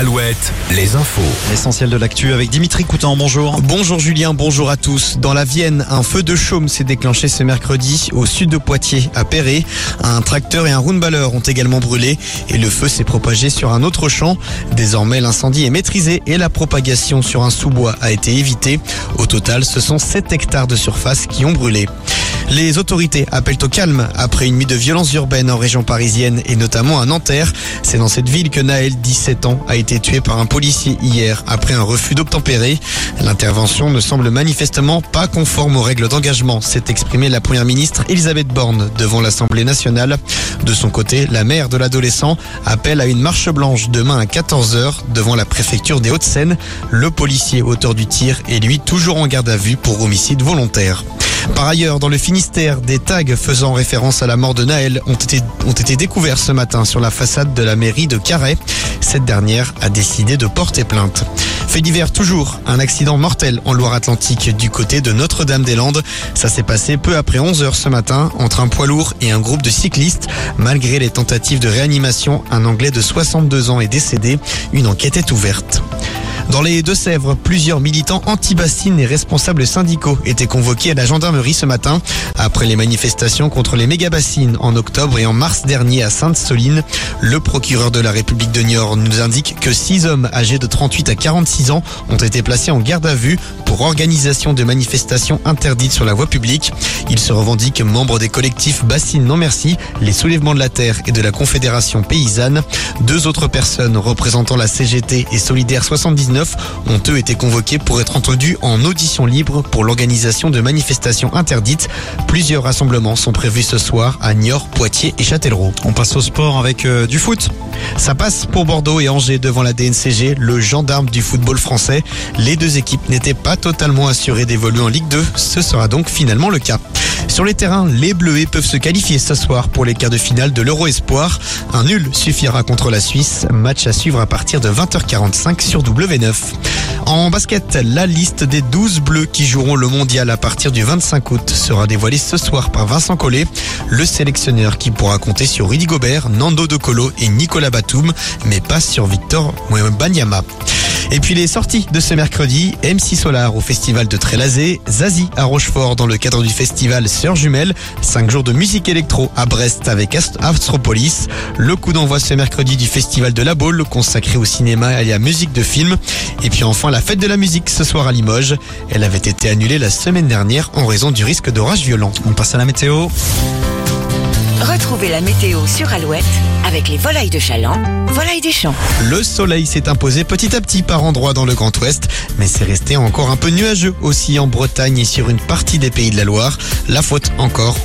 Alouette, les infos. L'essentiel de l'actu avec Dimitri Coutan, bonjour. Bonjour Julien, bonjour à tous. Dans la Vienne, un feu de chaume s'est déclenché ce mercredi au sud de Poitiers, à Perret. Un tracteur et un roundballer ont également brûlé et le feu s'est propagé sur un autre champ. Désormais, l'incendie est maîtrisé et la propagation sur un sous-bois a été évitée. Au total, ce sont 7 hectares de surface qui ont brûlé. Les autorités appellent au calme après une nuit de violence urbaine en région parisienne et notamment à Nanterre. C'est dans cette ville que Naël, 17 ans, a été tué par un policier hier après un refus d'obtempérer. L'intervention ne semble manifestement pas conforme aux règles d'engagement, s'est exprimée la première ministre Elisabeth Borne devant l'Assemblée nationale. De son côté, la mère de l'adolescent appelle à une marche blanche demain à 14h devant la préfecture des Hauts-de-Seine. Le policier auteur du tir est lui toujours en garde à vue pour homicide volontaire. Par ailleurs, dans le Finistère, des tags faisant référence à la mort de Naël ont été, découverts ce matin sur la façade de la mairie de Carhaix. Cette dernière a décidé de porter plainte. Fait divers toujours, un accident mortel en Loire-Atlantique du côté de Notre-Dame-des-Landes. Ça s'est passé peu après 11 heures ce matin entre un poids lourd et un groupe de cyclistes. Malgré les tentatives de réanimation, un Anglais de 62 ans est décédé. Une enquête est ouverte. Dans les Deux-Sèvres, plusieurs militants anti-bassines et responsables syndicaux étaient convoqués à la gendarmerie ce matin après les manifestations contre les méga-bassines en octobre et en mars dernier à Sainte-Soline. Le procureur de la République de Niort nous indique que six hommes âgés de 38 à 46 ans ont été placés en garde à vue pour organisation de manifestations interdites sur la voie publique. Ils se revendiquent membres des collectifs Bassines Non Merci, les Soulèvements de la Terre et de la Confédération Paysanne. Deux autres personnes représentant la CGT et Solidaire 79 ont eux été convoqués pour être entendus en audition libre pour l'organisation de manifestations interdites. Plusieurs rassemblements sont prévus ce soir à Niort, Poitiers et Châtellerault. On passe au sport avec euh, du foot. Ça passe pour Bordeaux et Angers devant la DNCG, le gendarme du football français. Les deux équipes n'étaient pas totalement assurées d'évoluer en Ligue 2. Ce sera donc finalement le cas. Sur les terrains, les Bleuets peuvent se qualifier ce soir pour les quarts de finale de l'Euro Espoir. Un nul suffira contre la Suisse. Match à suivre à partir de 20h45 sur W9. En basket, la liste des 12 bleus qui joueront le mondial à partir du 25 août sera dévoilée ce soir par Vincent Collet, le sélectionneur qui pourra compter sur Rudy Gobert, Nando De Colo et Nicolas Batum, mais pas sur Victor Banyama. Et puis les sorties de ce mercredi, MC Solar au festival de Trélazé, Zazie à Rochefort dans le cadre du festival Sœurs Jumelles, 5 jours de musique électro à Brest avec Astropolis, le coup d'envoi ce mercredi du festival de la Baule consacré au cinéma et à la musique de film, et puis enfin la fête de la musique ce soir à Limoges. Elle avait été annulée la semaine dernière en raison du risque d'orage violent. On passe à la météo. Retrouvez la météo sur Alouette avec les volailles de Chaland, volailles des champs. Le soleil s'est imposé petit à petit par endroits dans le Grand Ouest, mais c'est resté encore un peu nuageux aussi en Bretagne et sur une partie des pays de la Loire. La faute encore